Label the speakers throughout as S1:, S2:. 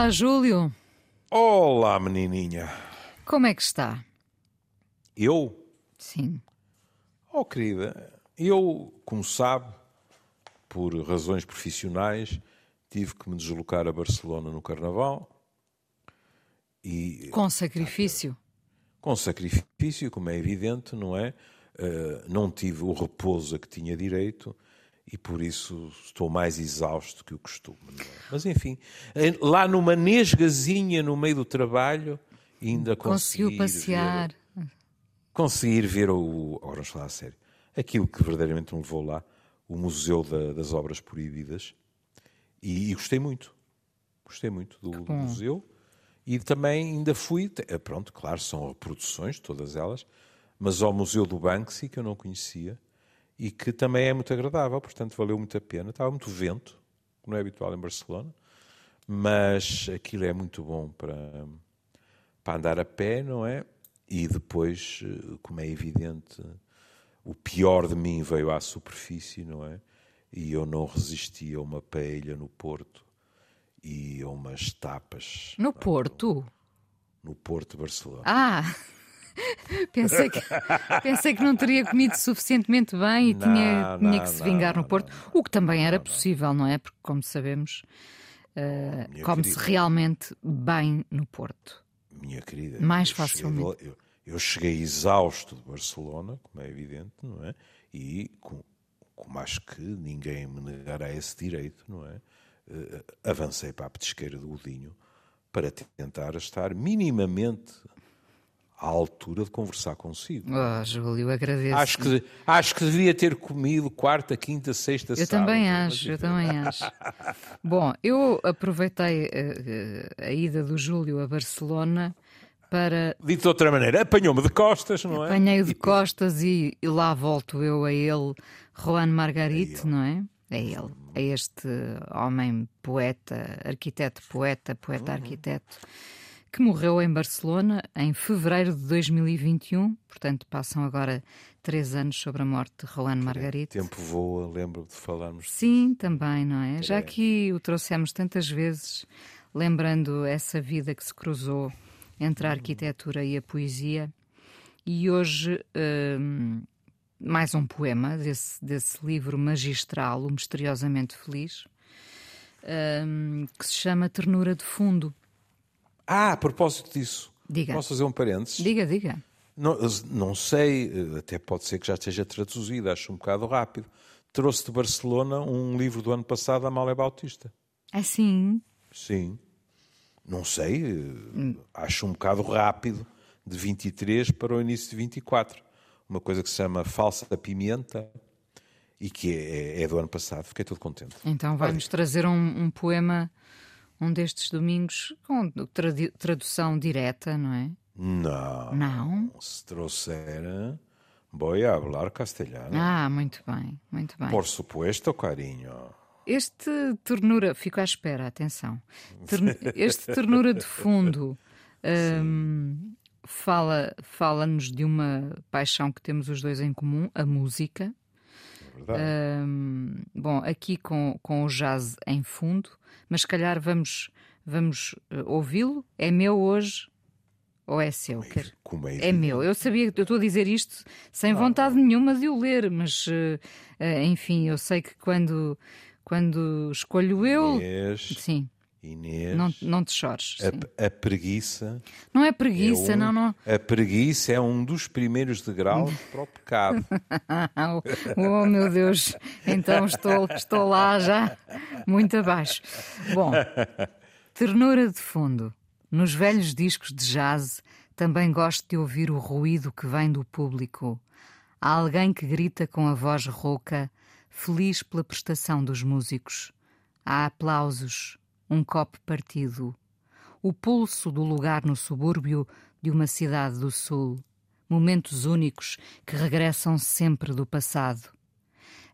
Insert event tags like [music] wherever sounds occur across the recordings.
S1: Olá, Júlio.
S2: Olá, menininha.
S1: Como é que está?
S2: Eu?
S1: Sim.
S2: Oh, querida, eu, como sabe, por razões profissionais, tive que me deslocar a Barcelona no Carnaval.
S1: E, com sacrifício?
S2: Com sacrifício, como é evidente, não é? Uh, não tive o repouso a que tinha direito e por isso estou mais exausto que o costume. É? Mas enfim, lá numa nesgazinha no meio do trabalho, ainda
S1: conseguiu passear.
S2: Ver, conseguir ver o. Agora vamos falar a sério. Aquilo que verdadeiramente me levou lá, o Museu da, das Obras Proibidas, e, e, gostei muito. Gostei muito do, do museu. E também ainda fui, eh, pronto, claro, são reproduções, todas elas, mas ao Museu do Banksy, que eu não conhecia, e que também é muito agradável, portanto valeu muito a pena. Estava muito vento, não é habitual em Barcelona, mas aquilo é muito bom para, para andar a pé, não é? E depois, como é evidente, o pior de mim veio à superfície, não é? E eu não resisti a uma paella no Porto e a umas tapas.
S1: No Porto?
S2: No, no Porto de Barcelona.
S1: Ah! [laughs] pensei, que, pensei que não teria comido suficientemente bem e não, tinha, tinha não, que se vingar não, no Porto, o que também era possível, não é? Porque, como sabemos, uh, come-se realmente bem no Porto.
S2: Minha querida,
S1: mais facilmente.
S2: Cheguei, eu, eu, cheguei exausto de Barcelona, como é evidente, não é? E com, como acho que ninguém me negará esse direito, não é? Uh, avancei para a petisqueira do Godinho para tentar estar minimamente à altura de conversar consigo.
S1: Oh, Júlio, agradeço.
S2: Acho que, acho que devia ter comido quarta, quinta, sexta,
S1: eu
S2: sábado.
S1: Também acho, eu também [laughs] acho. Bom, eu aproveitei a, eh, eh, a ida do Júlio a Barcelona para.
S2: Dito de outra maneira, apanhou-me de costas, não
S1: é? Apanhei-o de costas e, e, lá volto eu a ele, Juan Margarite, não é? É ele, é este homem poeta, arquiteto poeta, poeta arquiteto que morreu em Barcelona em fevereiro de 2021, portanto passam agora três anos sobre a morte de Juan Margarita.
S2: Tempo voa, lembro de falarmos.
S1: Sim, também, não é? Já que o trouxemos tantas vezes, lembrando essa vida que se cruzou entre a arquitetura e a poesia, e hoje hum, mais um poema desse, desse livro magistral, O Misteriosamente Feliz, hum, que se chama Ternura de Fundo.
S2: Ah, a propósito disso,
S1: diga.
S2: posso fazer um parênteses?
S1: Diga, diga.
S2: Não, não sei, até pode ser que já esteja traduzido, acho um bocado rápido. Trouxe de Barcelona um livro do ano passado, Amália Bautista.
S1: É sim?
S2: Sim. Não sei, hum. acho um bocado rápido, de 23 para o início de 24. Uma coisa que se chama Falsa Pimenta e que é, é do ano passado. Fiquei todo contente.
S1: Então vai-nos trazer um, um poema um destes domingos com tradução direta, não é?
S2: Não.
S1: Não?
S2: Se trouxer, voy a hablar castelhano.
S1: Ah, muito bem, muito bem.
S2: Por supuesto, carinho.
S1: Este ternura, fico à espera, atenção. este ternura de fundo um, fala, fala-nos de uma paixão que temos os dois em comum, a música.
S2: É
S1: um, bom, aqui com, com o jazz em fundo, mas se calhar vamos, vamos uh, ouvi-lo. É meu hoje ou é seu?
S2: Como é,
S1: é meu. Eu sabia que eu estou a dizer isto sem ah, vontade nenhuma de o ler, mas uh, uh, enfim, eu sei que quando, quando escolho eu.
S2: Inês,
S1: sim.
S2: Inês.
S1: Não, não te chores.
S2: A, a, preguiça.
S1: Não é preguiça, é um, não, não.
S2: A preguiça é um dos primeiros degraus [laughs] para o pecado. [laughs]
S1: oh, meu Deus. Então estou, estou lá já muito abaixo. Bom, [laughs] ternura de fundo. Nos velhos discos de jazz também gosto de ouvir o ruído que vem do público. Há alguém que grita com a voz rouca, feliz pela prestação dos músicos. Há aplausos um copo partido, o pulso do lugar no subúrbio de uma cidade do sul, momentos únicos que regressam sempre do passado.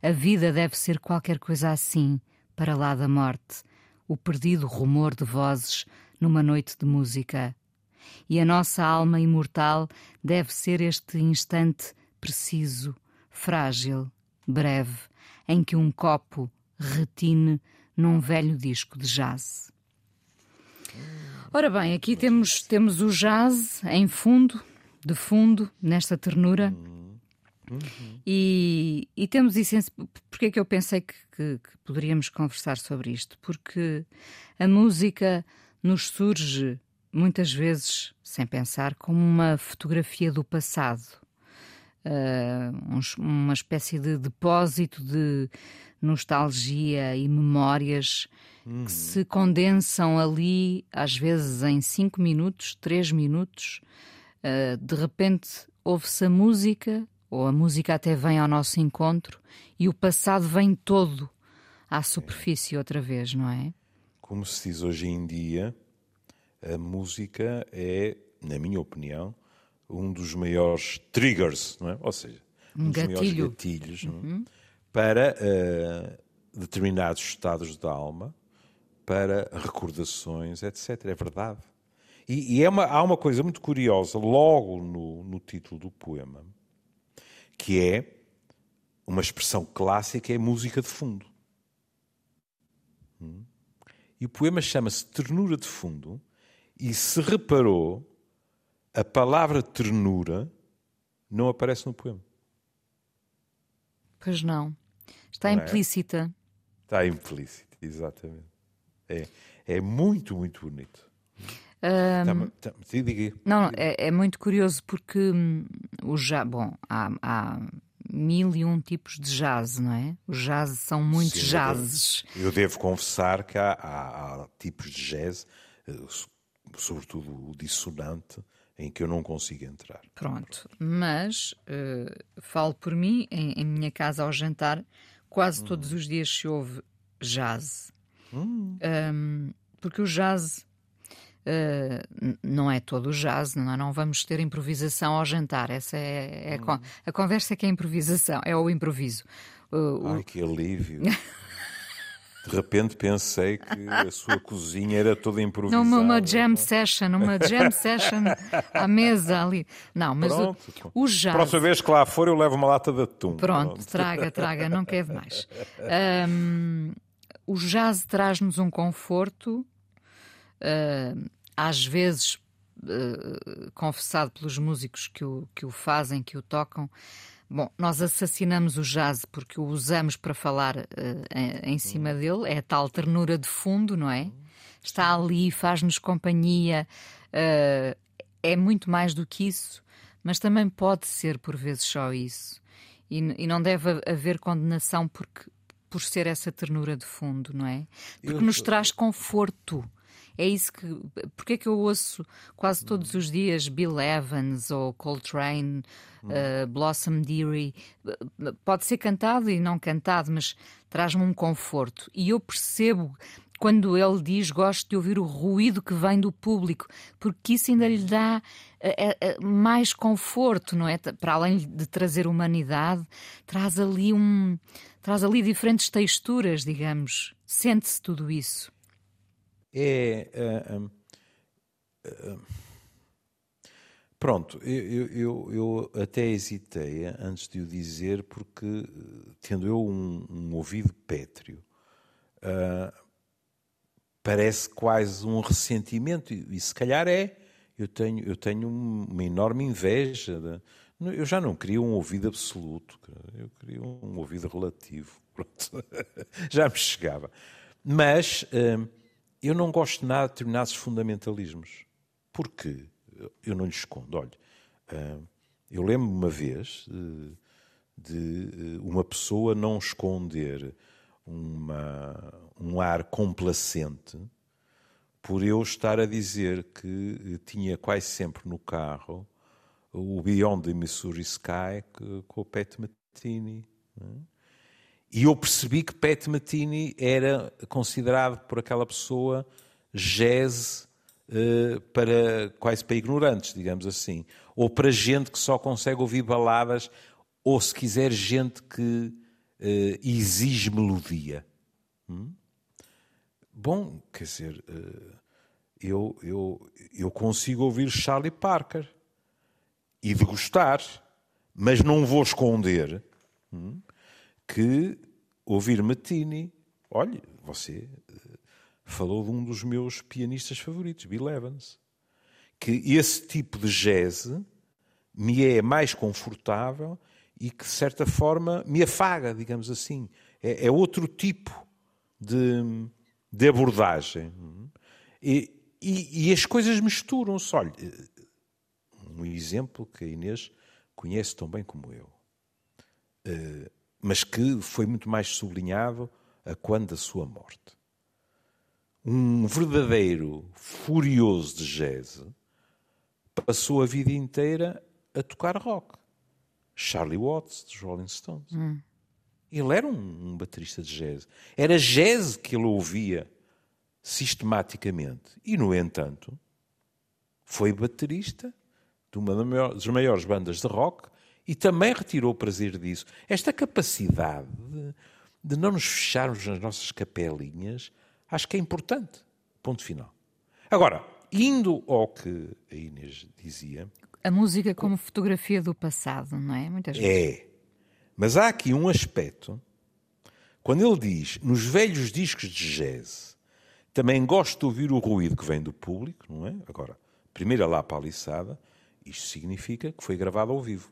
S1: A vida deve ser qualquer coisa assim, para lá da morte, o perdido rumor de vozes numa noite de música. E a nossa alma imortal deve ser este instante preciso, frágil, breve, em que um copo retine num velho disco de jazz. Ora bem, aqui temos, temos o jazz em fundo, de fundo, nesta ternura. Uhum. E, e, temos isso. Porquê é que eu pensei que, que, que, poderíamos conversar sobre isto? Porque a música nos surge muitas vezes, sem pensar, como uma fotografia do passado. Uh, uma espécie de depósito de nostalgia e memórias uhum. que se condensam ali, às vezes em cinco minutos, três minutos. Uh, de repente ouve-se a música, ou a música até vem ao nosso encontro, e o passado vem todo à superfície outra vez, não é?
S2: Como se diz hoje em dia, a música é, na minha opinião, um dos maiores triggers, é? Ou seja, um, um dos maiores gatilhos é? uhum. para uh, determinados estados da alma, para recordações, etc. É verdade. E, e é uma, há uma coisa muito curiosa logo no, no título do poema, que é uma expressão clássica, é música de fundo. Hum? E o poema chama-se Ternura de Fundo, e se reparou, a palavra ternura não aparece no poema.
S1: Pois não. Está não é? implícita.
S2: É? Está implícita, exatamente. É, é muito, muito bonito. Um, tá, tá,
S1: não, é, é, muito curioso porque hum, o já, bom, há, há, mil e um tipos de jazz, não é? Os jazz são muitos Sim, jazzes.
S2: Eu devo, eu devo confessar que há, há, há, tipos de jazz, eh, sobretudo o dissonante, em que eu não consigo entrar.
S1: Pronto, mas uh, falo por mim, em, em, minha casa ao jantar, quase hum. todos os dias se ouve jazz. Hum. Um, porque o jazz uh, não é todo o jazz, não, é? não vamos ter improvisação ao jantar. Essa é, é hum. a, a, conversa é que é improvisação, é o improviso.
S2: Uh, Ai, o... que alívio! [laughs] De repente pensei que a sua cozinha era toda improvisada.
S1: Numa uma jam session, uma jam session à mesa ali. Não, mas Pronto. o, o jazz...
S2: Próxima vez que lá for eu levo uma lata de atum.
S1: Pronto, Pronto. traga, traga, não quer mais. Um, o jazz traz-nos um conforto, uh, às vezes uh, confessado pelos músicos que o, que o fazem, que o tocam, Bom, nós assassinamos o jazz porque o usamos para falar uh, em, em, cima dele, é a tal ternura de fundo, não é? Está ali, faz-nos companhia, uh, é muito mais do que isso, mas também pode ser por vezes só isso. E, e não deve haver condenação porque, por ser essa ternura de fundo, não é? Porque nos traz conforto. É isso que. Porque é que eu ouço quase todos os dias Bill Evans ou Coltrane, uh, Blossom Dearie? Pode ser cantado e não cantado, mas traz-me um conforto. E eu percebo quando ele diz gosto de ouvir o ruído que vem do público, porque isso ainda lhe dá uh, uh, mais conforto, não é? Para além de trazer humanidade, traz ali um, traz ali diferentes texturas, digamos. Sente-se tudo isso
S2: é. Uh, uh, pronto, eu, eu, eu, até hesitei antes de o dizer, porque, tendo eu um, um ouvido pétreo, parece quase um ressentimento, e, e, se calhar é. Eu tenho, eu tenho uma enorme inveja. De, eu já não queria um ouvido absoluto, eu queria um ouvido relativo. [laughs] Já me chegava. Mas. Uh, eu não gosto nada de determinados fundamentalismos. Porque eu não lhe escondo. Olha, ah, eu lembro-me uma vez de uma pessoa não esconder uma, um ar complacente por eu estar a dizer que tinha quase sempre no carro o Beyond the Missouri Sky com o Pat. Não é? E eu percebi que Pat Matini era considerado por aquela pessoa jazz uh, para quase para ignorantes, digamos assim, ou para gente que só consegue ouvir baladas, ou se quiser gente que uh, exige melodia. Hum? Bom, quer dizer, uh, eu, eu, eu consigo ouvir Charlie Parker e de gostar, mas não vou esconder. Hum? Que ouvir Matini, olha, você falou de um dos meus pianistas favoritos, Bill Evans. Que esse tipo de jazz me é mais confortável e que, de certa forma, me afaga, digamos assim. É, é outro tipo de, de abordagem. E, e, e, as coisas misturam-se. Olha, um exemplo que a Inês conhece tão bem como eu, eh, mas que foi muito mais sublinhado a quando da sua morte. Um verdadeiro furioso de jazz passou a vida inteira a tocar rock. Charlie Watts, dos Rolling Stones. Hum. Ele era um, um baterista de jazz. Era jazz que ele ouvia sistematicamente. E, no entanto, foi baterista de uma das maiores bandas de rock e também retirou o prazer disso. Esta capacidade de, não nos fecharmos nas nossas capelinhas, acho que é importante. Ponto final. Agora, indo ao que a Inês dizia.
S1: A música como fotografia do passado, não é? Muitas vezes.
S2: É. Mas há aqui um aspecto. Quando ele diz, nos velhos discos de jazz, também gosto de ouvir o ruído que vem do público, não é? Agora, primeira lá paliçada, isto significa que foi gravado ao vivo.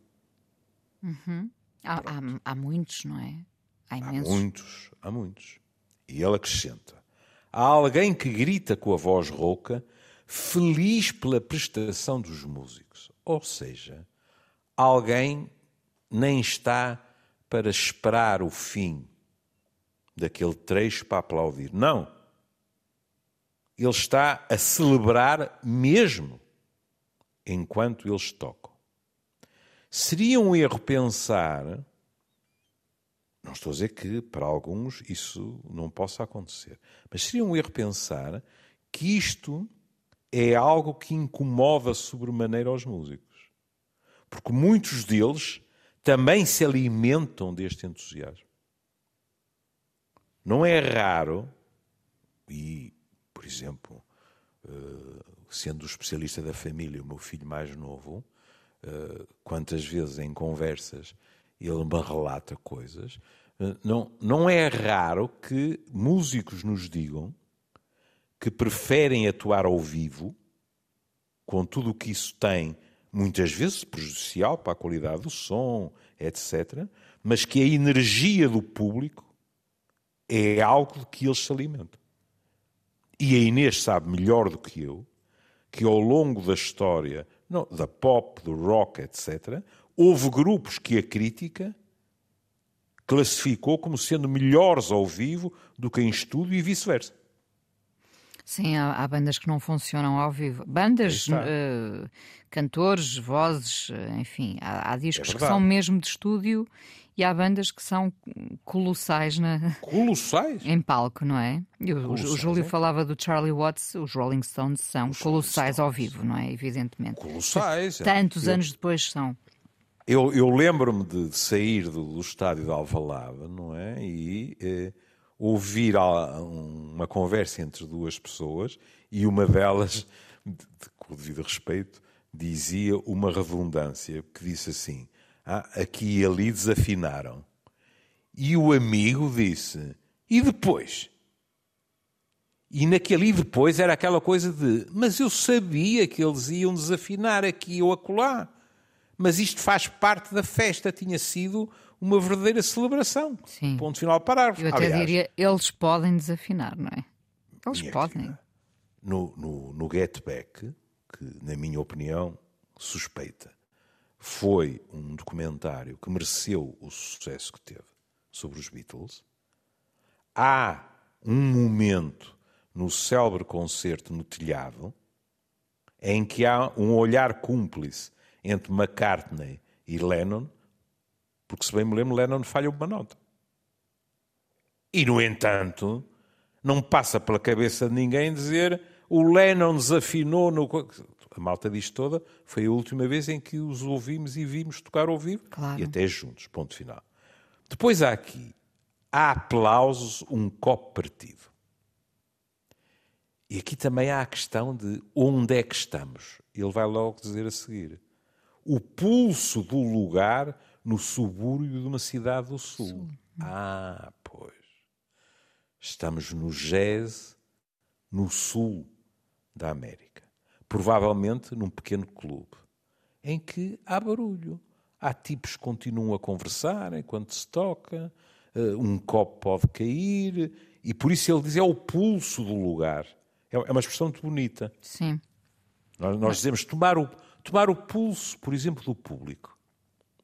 S1: Uhum. Há, há, há, muitos, não é?
S2: Há imensos. Há muitos, há muitos. E ele acrescenta: há alguém que grita com a voz rouca, feliz pela prestação dos músicos. Ou seja, alguém nem está para esperar o fim daquele trecho para aplaudir. Não. Ele está a celebrar mesmo enquanto eles tocam. Seria um erro pensar, não estou a dizer que para alguns isso não possa acontecer, mas seria um erro pensar que isto é algo que incomoda sobremaneira aos músicos. Porque muitos deles também se alimentam deste entusiasmo. Não é raro, e, por exemplo, eh, sendo o especialista da família, o meu filho mais novo, eh, quantas vezes em conversas ele me relata coisas, eh, não, não é raro que músicos nos digam que preferem atuar ao vivo, com tudo o que isso tem muitas vezes prejudicial para a qualidade do som, etc., mas que a energia do público é algo de que eles se alimentam. E a Inês sabe melhor do que eu que ao longo da história, não, da pop, do rock, etc., houve grupos que a crítica classificou como sendo melhores ao vivo do que em estúdio e vice-versa.
S1: Sim, há, há, bandas que não funcionam ao vivo. Bandas, uh, cantores, vozes, eh, enfim, há, há discos é que são mesmo de estúdio e há bandas que são colossais na...
S2: Colossais? [laughs]
S1: em palco, não é? O, o, Júlio é? falava do Charlie Watts, os Rolling Stones são os colossais Stones. ao vivo, não é? Evidentemente.
S2: Colossais.
S1: É. Tantos eu, anos depois são.
S2: Eu, eu lembro-me de sair do, do, estádio de Alvalade, não é? E... Eh, ouvir uma conversa entre duas pessoas e uma delas, com o devido respeito, dizia uma redundância que disse assim: ah, aqui e ali desafinaram. E o amigo disse: e depois? E naquele e depois era aquela coisa de: mas eu sabia que eles iam desafinar aqui ou acolá. Mas isto faz parte da festa, tinha sido uma verdadeira celebração. Sim. Ponto final parágrafo.
S1: Eu até Aliás, diria, eles podem desafinar, não é? Eles podem.
S2: No, no, no Get Back, que na minha opinião, suspeita, foi um documentário que mereceu o sucesso que teve sobre os Beatles. Há um momento no célebre concerto no telhado em que há um olhar cúmplice entre McCartney e Lennon porque, se bem me lembro, Lennon falha uma nota. E, no entanto, não passa pela cabeça de ninguém dizer o Lennon desafinou no. A malta diz toda, foi a última vez em que os ouvimos e vimos tocar ao vivo claro. e até juntos, ponto final. Depois há aqui, há aplausos, um copo partido. E aqui também há a questão de onde é que estamos. Ele vai logo dizer a seguir. O pulso do lugar no subúrbio de uma cidade do sul. sul. Ah, pois. Estamos no jazz no sul da América, provavelmente num pequeno clube, em que há barulho. Há tipos que continuam a conversar enquanto se toca, eh, um copo pode cair, e por isso ele diz é o pulso do lugar. É, é uma expressão muito bonita.
S1: Sim.
S2: Nós, nós dizemos tomar o, tomar o pulso, por exemplo, do público.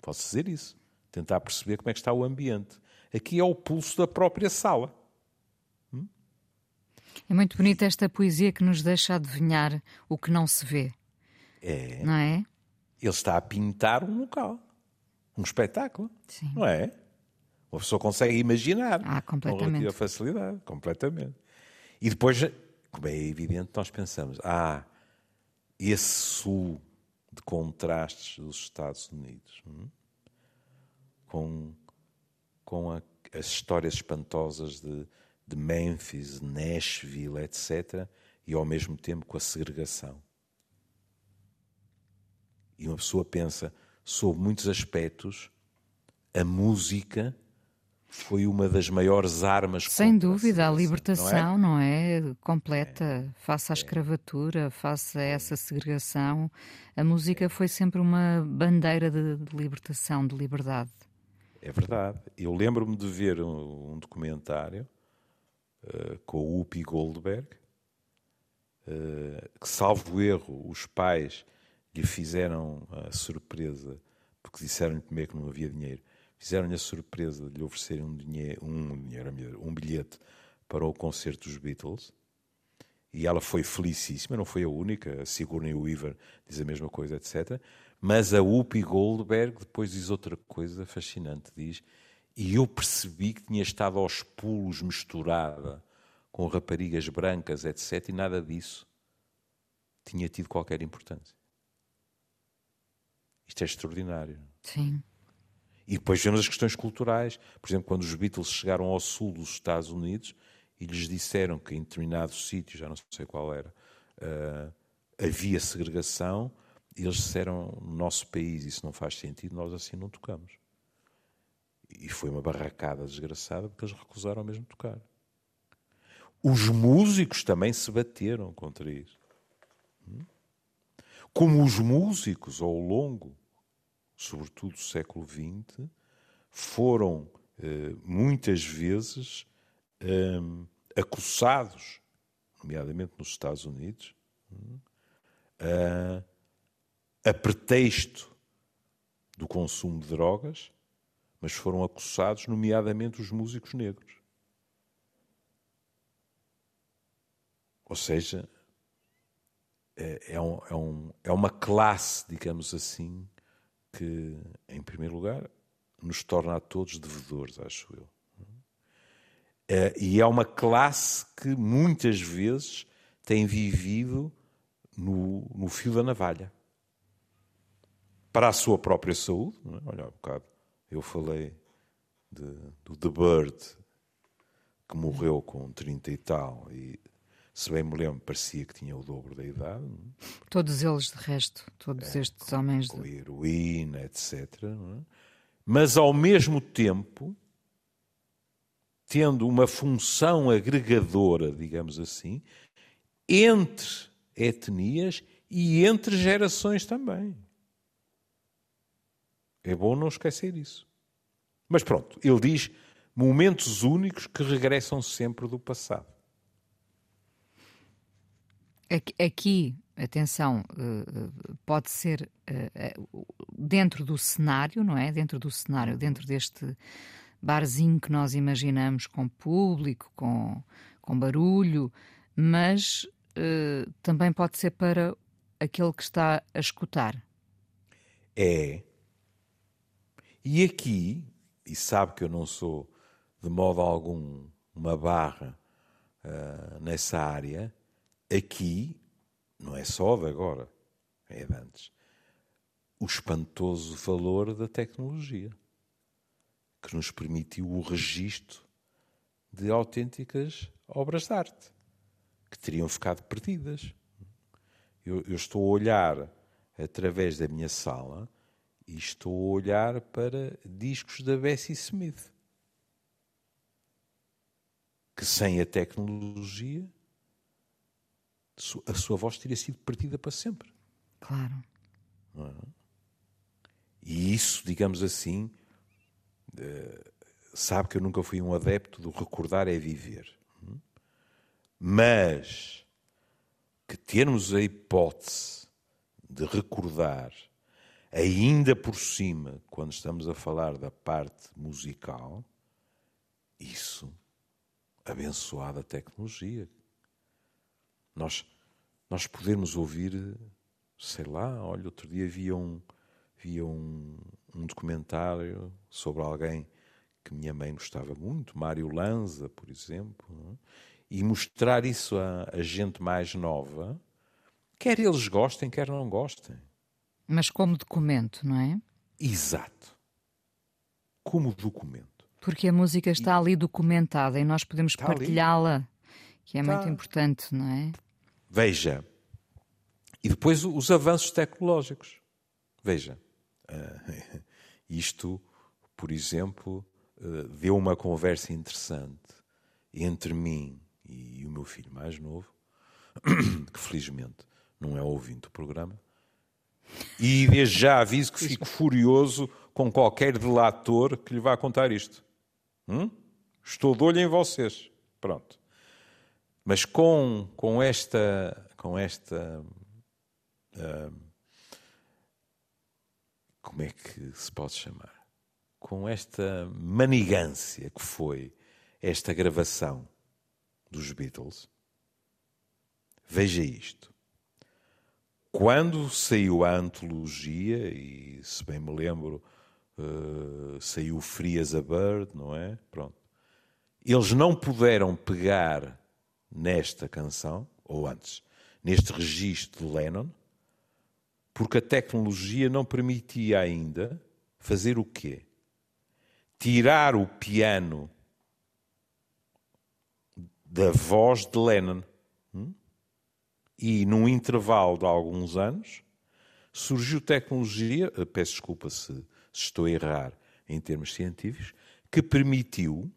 S2: Posso dizer isso. Tentar perceber como é que está o ambiente. Aqui é o pulso da própria sala.
S1: É muito bonita esta poesia que nos deixa adivinhar o que não se vê.
S2: É.
S1: Não é?
S2: Ele está a pintar um local, um espetáculo.
S1: Sim.
S2: Não é? Uma pessoa consegue imaginar.
S1: Ah, completamente.
S2: Com facilidade, completamente. E depois, como é evidente, nós pensamos, ah, esse sul de contrastes dos Estados Unidos, hum? com, com a, as histórias espantosas de, de Memphis, Nashville, etc., e ao mesmo tempo com a segregação. E uma pessoa pensa, sob muitos aspectos, a música foi uma das maiores armas
S1: Sem dúvida, a libertação, não é? Não é? Completa, é. face à escravatura, face a essa segregação. A música foi sempre uma bandeira de, de libertação, de liberdade.
S2: É verdade. Eu lembro-me de ver um, um documentário uh, com o Whoopi Goldberg, uh, que, salvo erro, os pais lhe fizeram a surpresa, porque disseram-lhe primeiro que não havia dinheiro, fizeram-lhe a surpresa de lhe oferecerem um, um, um bilhete para o concerto dos Beatles. E ela foi felicíssima, não foi a única. A Sigourney Weaver diz a mesma coisa, etc. Mas a Whoopi Goldberg depois diz outra coisa fascinante. Diz, e eu percebi que tinha estado aos pulos misturada com raparigas brancas, etc. E nada disso tinha tido qualquer importância. Isto é extraordinário.
S1: Sim.
S2: E depois vemos as questões culturais. Por exemplo, quando os Beatles chegaram ao sul dos Estados Unidos e lhes disseram que em determinado sítio, já não sei qual era, uh, havia segregação, eles disseram: no nosso país isso não faz sentido, nós assim não tocamos. E foi uma barracada desgraçada porque eles recusaram mesmo tocar. Os músicos também se bateram contra isso. Hum? Como os músicos, ao longo sobretudo do século XX, foram eh, muitas vezes eh, acossados, nomeadamente nos Estados Unidos, a, a pretexto do consumo de drogas, mas foram acossados, nomeadamente os músicos negros. Ou seja, é, é, um, é, um, é uma classe, digamos assim, que, em primeiro lugar, nos torna a todos devedores, acho eu. É, e é uma classe que muitas vezes tem vivido no, no fio da navalha. Para a sua própria saúde, é? olha, um bocado, eu falei de, do The Bird, que morreu com 30 e tal, e se bem me lembro, parecia que tinha o dobro da idade.
S1: Todos eles, de resto, todos é, estes com, homens.
S2: Com de... heroína, etc. É? Mas, ao mesmo tempo, tendo uma função agregadora, digamos assim, entre etnias e entre gerações também. É bom não esquecer isso. Mas pronto, ele diz momentos únicos que regressam sempre do passado.
S1: Aqui, atenção, eh, eh, pode ser eh, dentro do cenário, não é? Dentro do cenário, dentro deste barzinho que nós imaginamos com público, com, com barulho, mas também pode ser para aquele que está a escutar.
S2: É. E aqui, e sabe que eu não sou de modo algum uma barra uh, nessa área, aqui, não é só de agora, é de antes, o espantoso valor da tecnologia que nos permitiu o registro de autênticas obras de arte que teriam ficado perdidas. Eu, eu, estou a olhar através da minha sala e estou a olhar para discos da Bessie Smith que sem a tecnologia a sua voz teria sido perdida para sempre.
S1: Claro.
S2: É? E isso, digamos assim, eh, sabe que eu nunca fui um adepto do recordar é viver. Mas que termos a hipótese de recordar, ainda por cima, quando estamos a falar da parte musical, isso, abençoada tecnologia. Nós, nós podemos ouvir, sei lá, olha, outro dia havia um, havia um, um documentário sobre alguém que minha mãe gostava muito, Mário Lanza, por exemplo, é? e mostrar isso a, a gente mais nova, quer eles gostem, quer não gostem.
S1: Mas como documento, não é?
S2: Exato. Como documento.
S1: Porque a música está ali documentada e nós podemos partilhá-la, que é está. muito importante, não é?
S2: Veja. E depois os avanços tecnológicos. Veja. Uh, [laughs] isto, por exemplo, uh, deu uma conversa interessante entre mim e o meu filho mais novo, [coughs] que felizmente não é ouvinte do programa. E desde já aviso que fico furioso com qualquer delator que lhe vá contar isto. Hum? Estou de olho em vocês. Pronto. Mas com, com esta. Com esta uh, como é que se pode chamar? Com esta manigância que foi esta gravação dos Beatles, veja isto. Quando saiu a antologia, e se bem me lembro, uh, saiu Free as a Bird, não é? Pronto. Eles não puderam pegar nesta canção, ou antes, neste registro de Lennon, porque a tecnologia não permitia ainda fazer o quê? Tirar o piano da voz de Lennon. Hum? E num intervalo de alguns anos surgiu tecnologia, eh, peço desculpa se, se estou a errar em termos científicos, que permitiu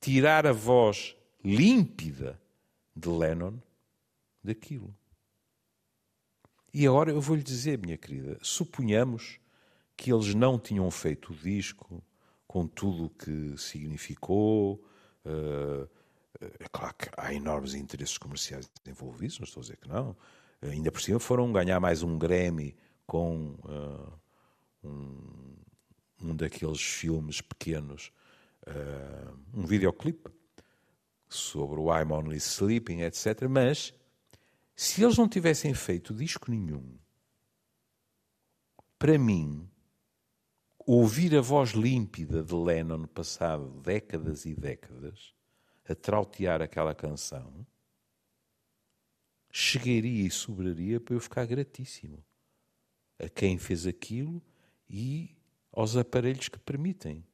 S2: tirar a voz límpida de Lennon daquilo. E agora eu vou-lhe dizer, minha querida, suponhamos que eles não tinham feito o disco com tudo o que significou, uh, é claro que há enormes interesses comerciais envolvidos, não estou a dizer que não. Ainda por cima foram ganhar mais um Grammy com uh, um, um, daqueles filmes pequenos, uh, um videoclipe sobre o I'm Only Sleeping, etc. Mas, se eles não tivessem feito disco nenhum, para mim, ouvir a voz límpida de Lennon passado décadas e décadas a trautear aquela canção, chegaria e sobraria para eu ficar gratíssimo a quem fez aquilo e aos aparelhos que permitem.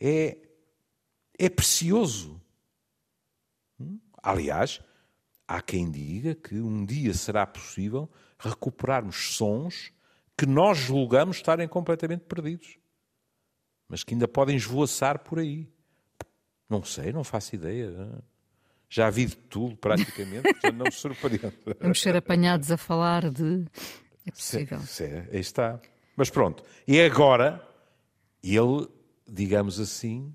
S2: É, é precioso. Hum? Aliás, há quem diga que um dia será possível recuperarmos sons que nós julgamos estarem completamente perdidos, mas que ainda podem esvoaçar por aí. Não sei, não faço ideia. Já vi de tudo, praticamente, portanto não me surpreende. [laughs]
S1: Vamos ser apanhados a falar de. É possível.
S2: Sim, sim, aí está. Mas pronto. E agora, ele, digamos assim,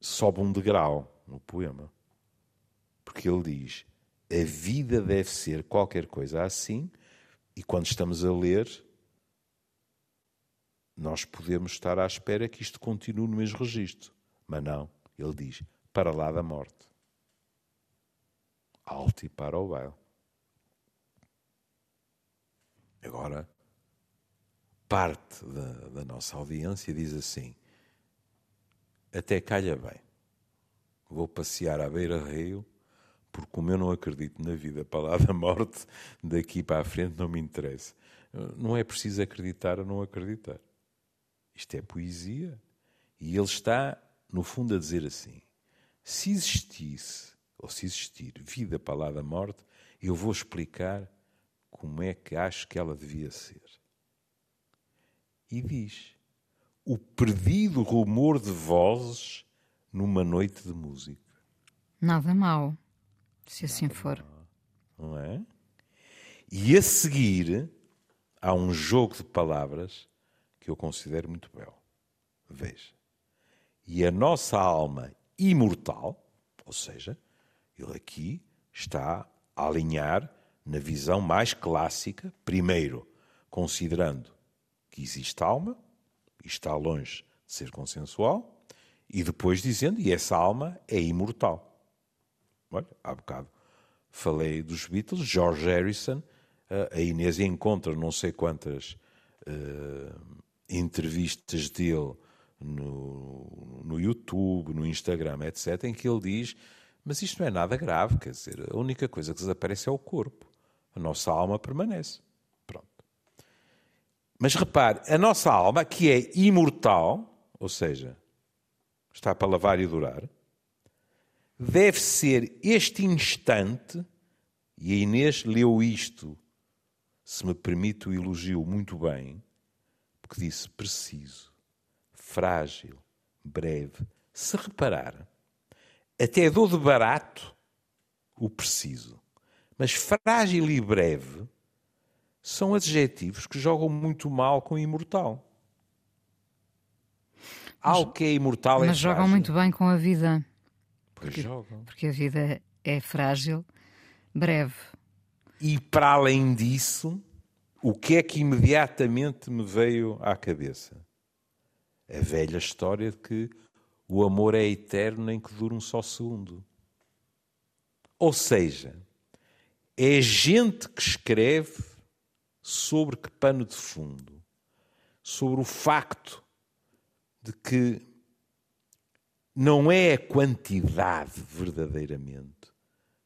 S2: sobe um degrau no poema. Porque ele diz: a vida deve ser qualquer coisa assim, e quando estamos a ler, nós podemos estar à espera que isto continue no mesmo registro. Mas não, ele diz, para lá da morte. Alto e para o baile. Agora, parte da, da nossa audiência diz assim, até calha bem, vou passear à beira-rio, porque como eu não acredito na vida para lá da morte, daqui para a frente não me interessa. Não é preciso acreditar ou não acreditar. Isto é poesia. E ele está, no fundo, a dizer assim: se existisse, ou se existir vida para lá da morte, eu vou explicar como é que acho que ela devia ser. E diz: o perdido rumor de vozes numa noite de música.
S1: Nada mal, se assim Nada for.
S2: Mal, não é? E a seguir, há um jogo de palavras que eu considero muito belo. Veja. E a nossa alma imortal, ou seja, ele aqui está a alinhar na visão mais clássica, primeiro considerando que existe alma, e está longe de ser consensual, e depois dizendo, e essa alma é imortal. Olha, há bocado falei dos Beatles, George Harrison, a Inês encontra não sei quantas uh, entrevistas dele no, no YouTube, no Instagram, etc., em que ele diz: Mas isto não é nada grave, quer dizer, a única coisa que desaparece é o corpo, a nossa alma permanece. Pronto. Mas repare, a nossa alma, que é imortal, ou seja, está para lavar e durar, deve ser este instante, e a Inês leu isto, se me permite o elogio, muito bem porque disse preciso, frágil, breve. Se reparar, até dou de barato o preciso. Mas frágil e breve são adjetivos que jogam muito mal com o imortal. Algo que é imortal
S1: mas
S2: é
S1: Mas jogam muito bem com a vida.
S2: Pois porque, jogam.
S1: Porque a vida é frágil, breve.
S2: E para além disso, o que é que imediatamente me veio à cabeça? A velha história de que o amor é eterno nem que dure um só segundo. Ou seja, é gente que escreve sobre que pano de fundo? Sobre o facto de que não é a quantidade verdadeiramente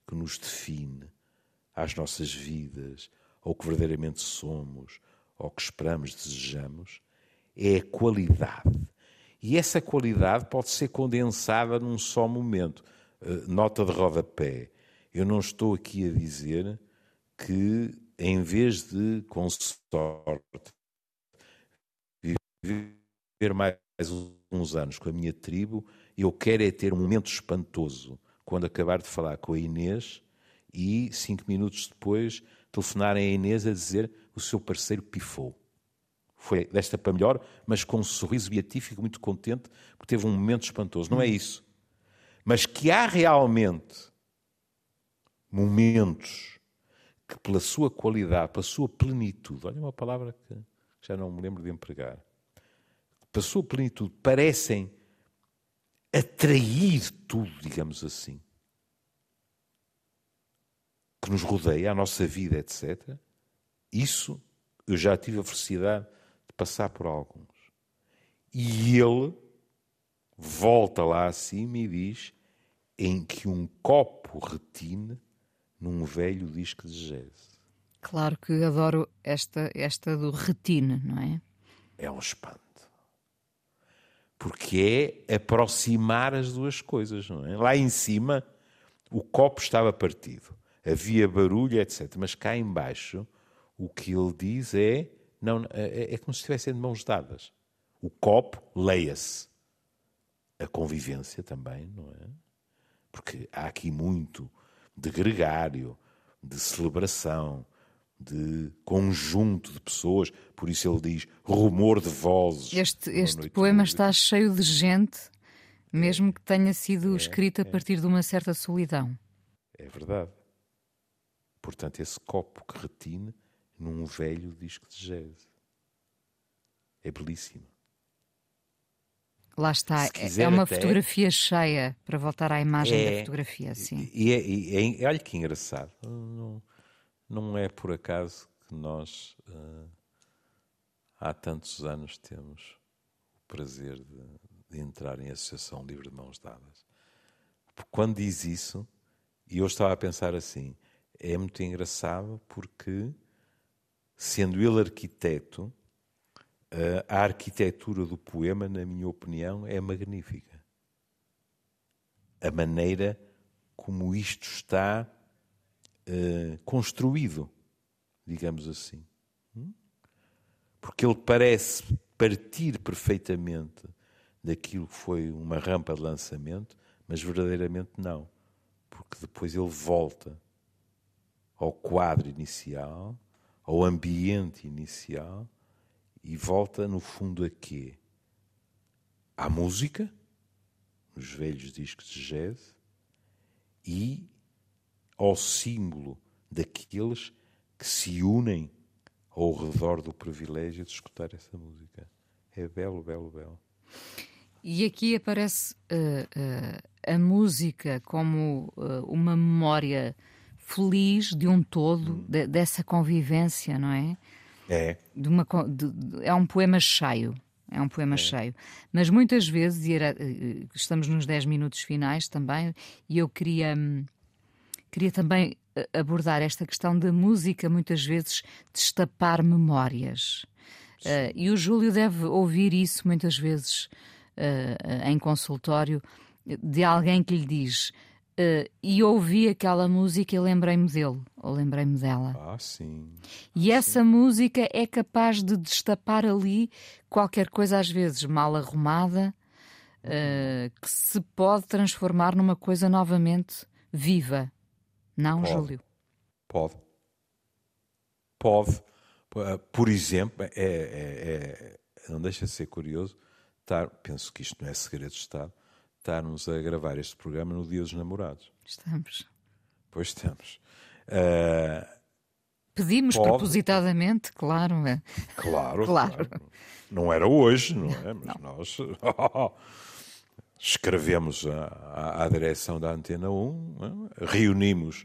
S2: que nos define às nossas vidas, ou que verdadeiramente somos, ou que esperamos, desejamos, é a qualidade. E essa qualidade pode ser condensada num só momento. Eh, nota de rodapé. Eu não estou aqui a dizer que, em vez de, com sorte, viver mais uns anos com a minha tribo, eu quero é ter um momento espantoso quando acabar de falar com a Inês e cinco minutos depois telefonarem a Inês a dizer o seu parceiro pifou. Foi desta para melhor, mas com um sorriso beatífico, muito contente, porque teve um momento espantoso. Não é isso. Mas que há realmente momentos que, pela sua qualidade, pela sua plenitude, olha uma palavra que já não me lembro de empregar, pela sua plenitude, parecem atrair tudo, digamos assim que nos rodeia, a nossa vida, etc. Isso eu já tive a felicidade de passar por alguns. E ele volta lá acima e diz em que um copo retine num velho disco de jazz.
S1: Claro que adoro esta, esta do retine, não é?
S2: É um espanto. Porque é aproximar as duas coisas, não é? Lá em cima o copo estava partido havia barulho, etc. Mas cá embaixo o que ele diz é, não, é, é como se estivessem de mãos dadas. O copo, leia-se. A convivência também, não é? Porque há aqui muito de gregário, de celebração, de conjunto de pessoas, por isso ele diz rumor de vozes.
S1: Este, este poema está cheio de gente, mesmo que tenha sido é, escrito a é. partir de uma certa solidão.
S2: É verdade. Portanto, esse copo que retine num velho disco de jazz. É belíssimo.
S1: Lá está, é uma até, fotografia cheia, para voltar à imagem é, da fotografia, sim.
S2: E, é, e é, olha que engraçado. Não, não é por acaso que nós, uh, há tantos anos, temos o prazer de, de entrar em associação livre de mãos dadas. Porque quando diz isso, e eu estava a pensar assim, é muito engraçado porque, sendo ele arquiteto, a arquitetura do poema, na minha opinião, é magnífica. A maneira como isto está uh, construído, digamos assim. Hum? Porque ele parece partir perfeitamente daquilo que foi uma rampa de lançamento, mas verdadeiramente não. porque depois ele volta ao quadro inicial, ao ambiente inicial e volta no fundo a quê? À música, nos velhos discos de jazz, e ao símbolo daqueles que se unem ao redor do privilégio de escutar essa música. É belo, belo, belo.
S1: E aqui aparece uh, uh, a música como uh, uma memória feliz de um todo, hum. de, dessa convivência, não é?
S2: É.
S1: De uma, de, de, é um poema cheio. É um poema é. cheio. Mas muitas vezes, e era, estamos nos 10 minutos finais também, e eu queria, queria também abordar esta questão da música, muitas vezes destapar memórias. Uh, e o Júlio deve ouvir isso muitas vezes uh, em consultório de alguém que lhe diz uh, e ouvi aquela música e lembrei-me dele ou lembrei-me dela.
S2: Ah, sim.
S1: E
S2: ah,
S1: essa
S2: sim.
S1: música é capaz de destapar ali qualquer coisa às vezes mal arrumada que se pode transformar numa coisa novamente viva. Não,
S2: pode.
S1: Júlio?
S2: Pode. Pode. Por exemplo, é, é, é, não deixa de ser curioso, estar, penso que isto não é segredo de Estado, estarmos a gravar este programa no Dia dos Namorados.
S1: Estamos.
S2: Pois estamos. Uh,
S1: Pedimos pode, propositadamente, claro. É.
S2: Claro, claro, claro. Não era hoje, não é? Mas não. nós [laughs] escrevemos à, à, direção da Antena 1, é? reunimos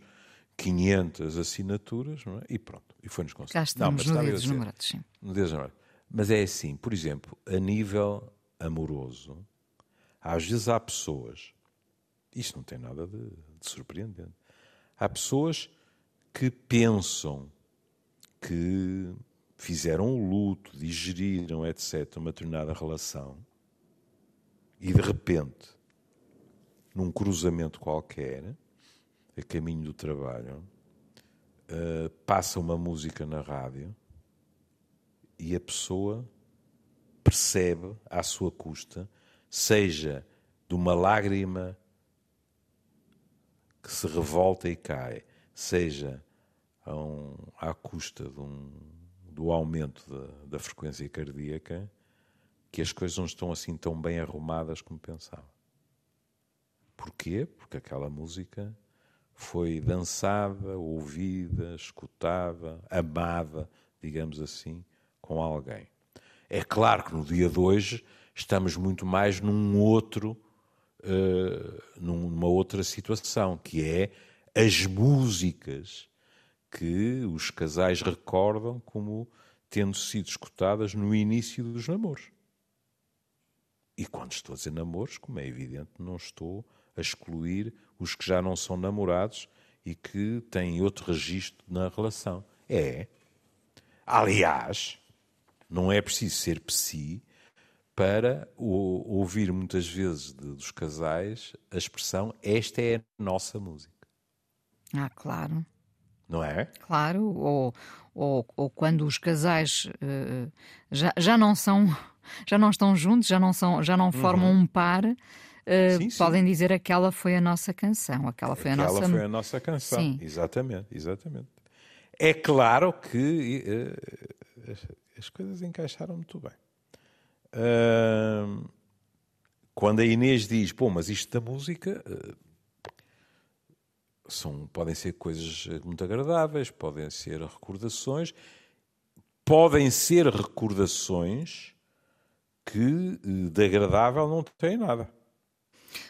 S2: 500 assinaturas é? e pronto, e foi-nos
S1: conseguido. Cá estamos não, no dia dos namorados, sim.
S2: No dia dos namorados. Mas é assim, por exemplo, a nível amoroso, às vezes há pessoas, isto não tem nada de, de surpreendente, há pessoas que pensam que fizeram o luto, digeriram, etc., uma determinada relação, e de repente, num cruzamento qualquer, a caminho do trabalho, uh, passa uma música na rádio e a pessoa percebe à sua custa, seja de uma lágrima que se revolta e cai, seja a um, à custa um, do aumento da frequência cardíaca, que as coisas não estão assim tão bem arrumadas como pensava. Porquê? Porque aquela música foi dançada, ouvida, escutada, amada, digamos assim, com alguém. É claro que no dia de hoje estamos muito mais num outro, uh, numa outra situação, que é as músicas que os casais recordam como tendo sido escutadas no início dos namoros. E quando estou a dizer namoros, como é evidente, não estou a excluir os que já não são namorados e que têm outro registro na relação. É. Aliás, não é preciso ser psi para ouvir muitas vezes de, dos casais a expressão esta é a nossa música.
S1: Ah, claro.
S2: Não é?
S1: Claro, ou, ou, ou quando os casais uh, já, já não são, [laughs] já não estão juntos, já não, são, já não formam uhum. um par, Uh, sim, sim. podem dizer aquela foi a nossa canção, aquela foi
S2: aquela
S1: a nossa.
S2: foi a nossa canção, sim. exatamente, exatamente. É claro que uh, as coisas encaixaram muito bem. Uh, quando a Inês diz, pô, mas isto da música são, podem ser coisas muito agradáveis, podem ser recordações, podem ser recordações que de agradável não têm nada.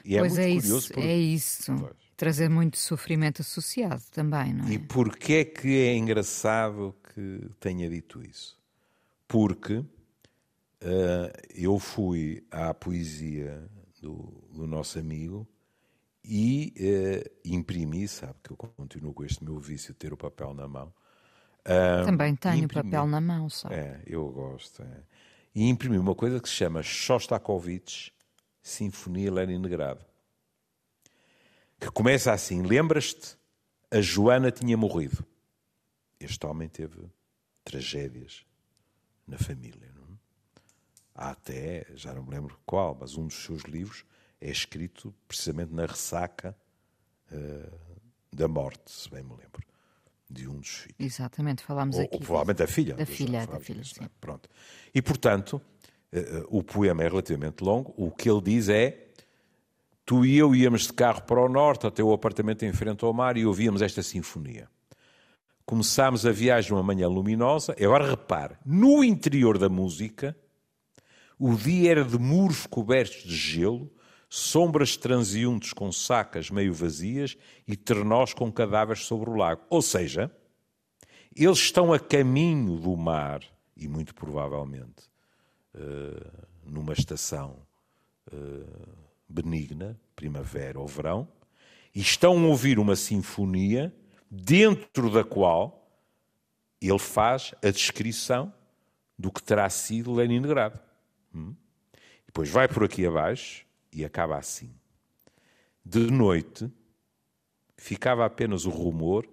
S1: E é pois é, muito é curioso. Isso, É isso. Pois. Trazer muito sofrimento associado também, não é?
S2: E porquê é que é engraçado que tenha dito isso? Porque eu fui à poesia do, do nosso amigo e uh, imprimi, sabe que eu continuo com este meu vício de ter o papel na mão.
S1: Também tenho o papel na mão, sabe?
S2: É, eu gosto. É. E imprimi uma coisa que se chama Shostakovich Sinfonia Leningrado. Que começa assim: Lembras-te? A Joana tinha morrido. Este homem teve tragédias na família. É? Há até, já não me lembro qual, mas um dos seus livros é escrito precisamente na ressaca uh, da morte, se bem me lembro, de um dos filhos.
S1: Exatamente, falámos
S2: ou,
S1: aqui.
S2: Ou provavelmente da filha.
S1: Da filha, da filha, sim.
S2: Pronto. E, portanto, uh, o poema é relativamente longo. O que ele diz é Tu e eu íamos de carro para o norte, até o apartamento em frente ao mar, e ouvíamos esta sinfonia. Começámos a viagem uma manhã luminosa. Agora repare, no interior da música, o dia era de muros cobertos de gelo, sombras transeuntes com sacas meio vazias e ternós com cadáveres sobre o lago. Ou seja, eles estão a caminho do mar, e muito provavelmente uh, numa estação. Uh, benigna, primavera ou verão, e estão a ouvir uma sinfonia dentro da qual ele faz a descrição do que terá sido Leningrado. Hum? Depois vai por aqui abaixo e acaba assim. De noite ficava apenas o rumor,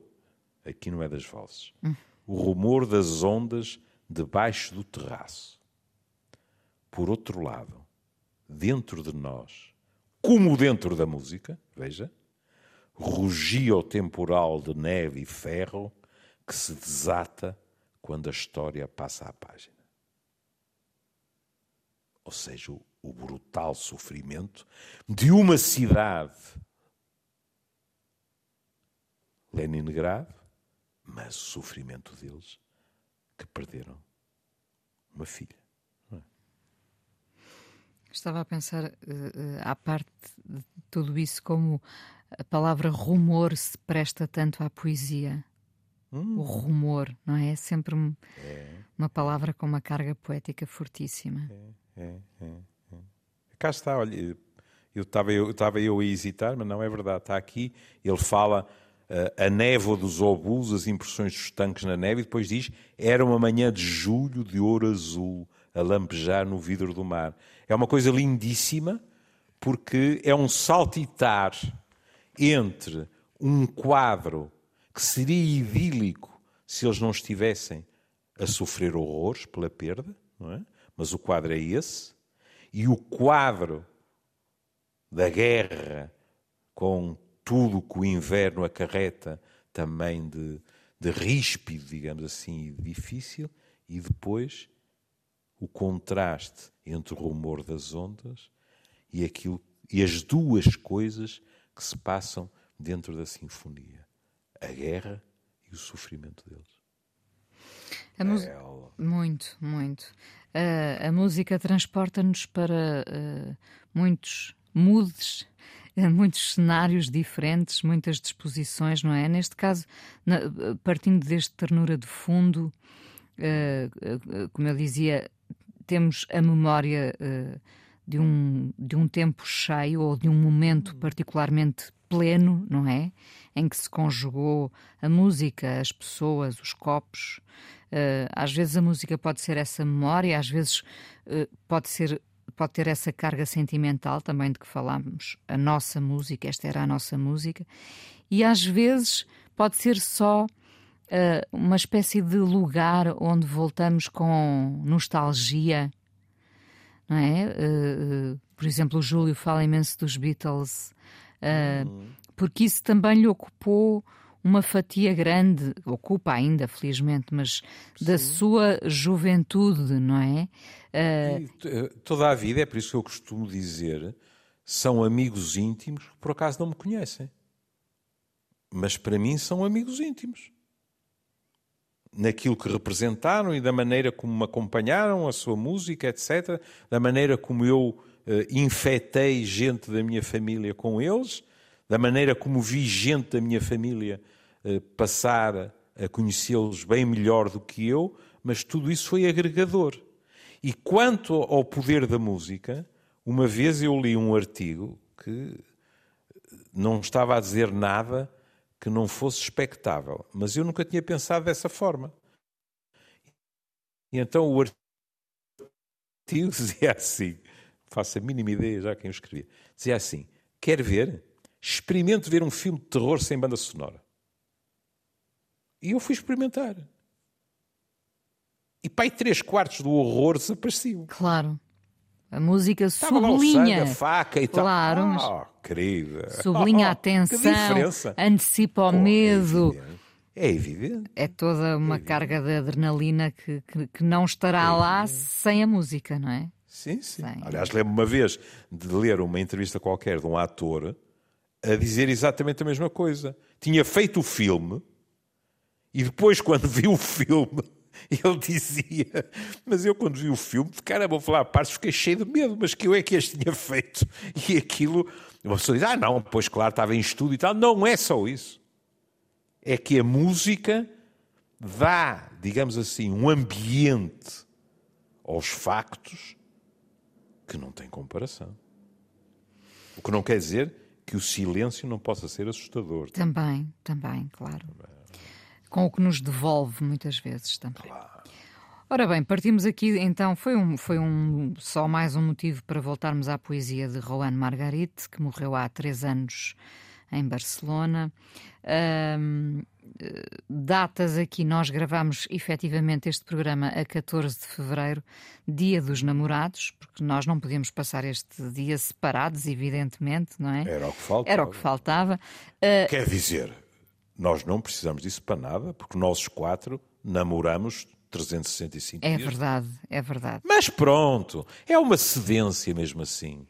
S2: aqui não é das vozes, hum. o rumor das ondas debaixo do terraço. Por outro lado, dentro de nós, como dentro da música, veja, rugia o temporal de neve e ferro que se desata quando a história passa à página. Ou seja, o, brutal sofrimento de uma cidade, Leningrado, mas o sofrimento deles que perderam uma filha.
S1: Estava a pensar, uh, uh, à parte de tudo isso, como a palavra rumor se presta tanto à poesia. Hum. O rumor, não é? É sempre é. uma palavra com uma carga poética fortíssima.
S2: É, é, é. é. Cá está, olha, eu estava eu, estava eu a hesitar, mas não é verdade. Está aqui, ele fala uh, a névoa dos obus, as impressões dos tanques na neve, e depois diz: era uma manhã de julho de ouro azul a lampejar no vidro do mar. É uma coisa lindíssima, porque é um saltitar entre um quadro que seria idílico se eles não estivessem a sofrer horrores pela perda, não é? Mas o quadro é esse, e o quadro da guerra, com tudo que o inverno acarreta também de, de ríspido, digamos assim, e difícil, e depois o contraste entre o rumor das ondas e aquilo e as duas coisas que se passam dentro da sinfonia: a guerra e o sofrimento deles.
S1: A Muito, muito. Uh, a música transporta-nos para uh, muitos moods, uh, [laughs] muitos cenários diferentes, muitas disposições, não é? Neste caso, na, partindo deste ternura de fundo, como eu dizia, temos a memória uh, de, um, de um tempo cheio ou de um momento uhum. particularmente pleno, não é? Em que se conjugou a música, as pessoas, os copos. Uh, às vezes a música pode ser essa memória, às vezes uh, pode ser pode ter essa carga sentimental também de que falámos, a nossa música, esta era a nossa música, e às vezes pode ser só uh, uma espécie de lugar onde voltamos com nostalgia, não é? Uh, por exemplo, o Júlio fala imenso dos Beatles, uhum. porque isso também lhe ocupou uma fatia grande, ocupa ainda, felizmente, mas Sim. da sua juventude, não é?
S2: Uh... Toda a vida, é por isso que eu costumo dizer, são amigos íntimos que por acaso não me conhecem. Mas para mim são amigos íntimos naquilo que representaram e da maneira como me acompanharam, a sua música, etc., da maneira como eu uh, infectei gente da minha família com eles, da maneira como vi gente da minha família uh, passar a conhecê-los bem melhor do que eu, mas tudo isso foi agregador. E quanto ao poder da música, uma vez eu li um artigo que não estava a dizer nada que não fosse expectável. Mas eu nunca tinha pensado dessa forma. E então o artigo [laughs] dizia assim, faço a mínima ideia já quem o escrevia, dizia assim, quer ver? Experimente ver um filme de terror sem banda sonora. E eu fui experimentar. E pai, três quartos do horror desapareciam.
S1: Claro. A música
S2: Estava lá o sangue,
S1: sublinha.
S2: a faca e tal.
S1: Claro, mas
S2: Oh, querida.
S1: sublinha a [laughs]
S2: Oh,
S1: atenção,
S2: diferença.
S1: antecipa o
S2: Oh, é
S1: medo.
S2: evidente. É evidente.
S1: É toda uma carga de adrenalina que, que, que não estará lá sem a música, não é?
S2: Sim, sim.
S1: Sim.
S2: Aliás, lembro uma vez de ler uma entrevista qualquer de um ator a dizer exatamente a mesma coisa. Tinha feito o filme e depois, quando viu o filme, [laughs] ele dizia: Mas eu, quando vi o filme, cara, vou falar partes, fiquei cheio de medo, mas que eu é que este tinha feito. [laughs] E aquilo, uma pessoa diz: Ah, não, pois claro, estava em estudo e tal. Não é só isso. É que a música dá, digamos assim, um ambiente aos factos que não tem comparação. O que não quer dizer que o silêncio não possa ser assustador.
S1: Também, também, claro. Com o que nos devolve muitas vezes também. Ora bem, partimos aqui, então, foi, um, foi um, só mais um motivo para voltarmos à poesia de Rohan Margarit, que morreu há três anos em Barcelona. Eh, datas aqui, nós gravamos efetivamente este programa a 14 de fevereiro, dia dos namorados, porque nós não podíamos passar este dia separados, evidentemente, não é?
S2: Era o que faltava.
S1: Era o que faltava. Ah,
S2: Quer dizer, nós não precisamos disso para nada, porque nós os quatro namoramos 365
S1: é
S2: dias.
S1: verdade, é verdade.
S2: Mas pronto, é uma cedência mesmo assim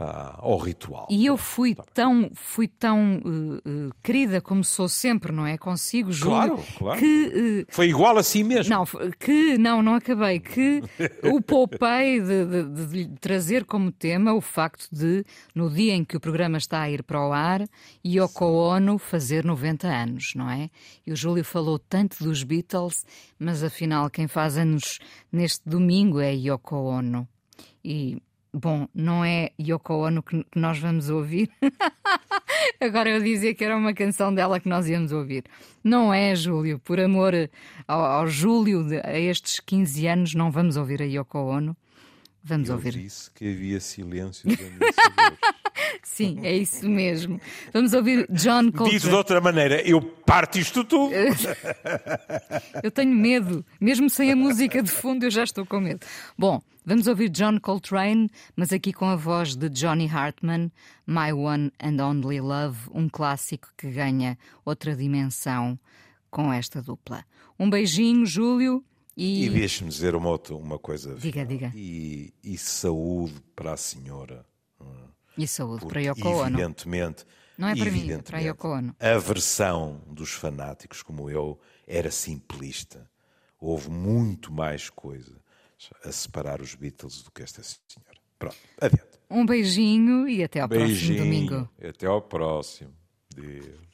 S2: ao ritual.
S1: E eu fui tão, fui tão eh, eh, querida como sou sempre, não é? Consigo, Júlio,
S2: Claro, claro.
S1: que eh,
S2: Foi igual a si mesmo.
S1: Não, que não, não acabei. Que o poupei de, de- de lhe trazer como tema o facto de, no dia em que o programa está a ir para o ar, Yoko Ono fazer 90 anos, não é? E o Júlio falou tanto dos Beatles, mas afinal quem faz anos neste domingo é Yoko Ono. E, bom, não é Yoko Ono que nós vamos ouvir. [laughs] Agora eu dizia que era uma canção dela que nós íamos ouvir. Não é, Júlio. Por amor ao, ao Júlio, de- a estes 15 anos, não vamos ouvir a Yoko Ono. Vamos
S2: Eu
S1: ouvir.
S2: disse que havia silêncio ameaçadores. [laughs]
S1: Sim, é isso mesmo. Vamos ouvir John
S2: Dito de
S1: Coltrane.
S2: outra maneira, eu parto isto tudo. [laughs]
S1: Eu tenho medo. Mesmo sem a música de fundo, eu já estou com medo. Bom, vamos ouvir John Coltrane, mas aqui com a voz de Johnny Hartman, My One and Only Love, um clássico que ganha outra dimensão com esta dupla. Um beijinho, Júlio, e.
S2: E deixe-me dizer uma, outra, uma coisa.
S1: Diga,
S2: final.
S1: diga.
S2: E, e saúde para a senhora.
S1: E saúde
S2: Porque,
S1: para Yoko Ono.
S2: evidentemente,
S1: Não é para mim, é para a Yoko Ono.
S2: A versão dos fanáticos como eu era simplista. Houve muito mais coisa a separar os Beatles do que esta senhora. Pronto, adiante.
S1: Um beijinho e até ao próximo
S2: Beijinho.
S1: domingo.
S2: Até ao próximo. Deus.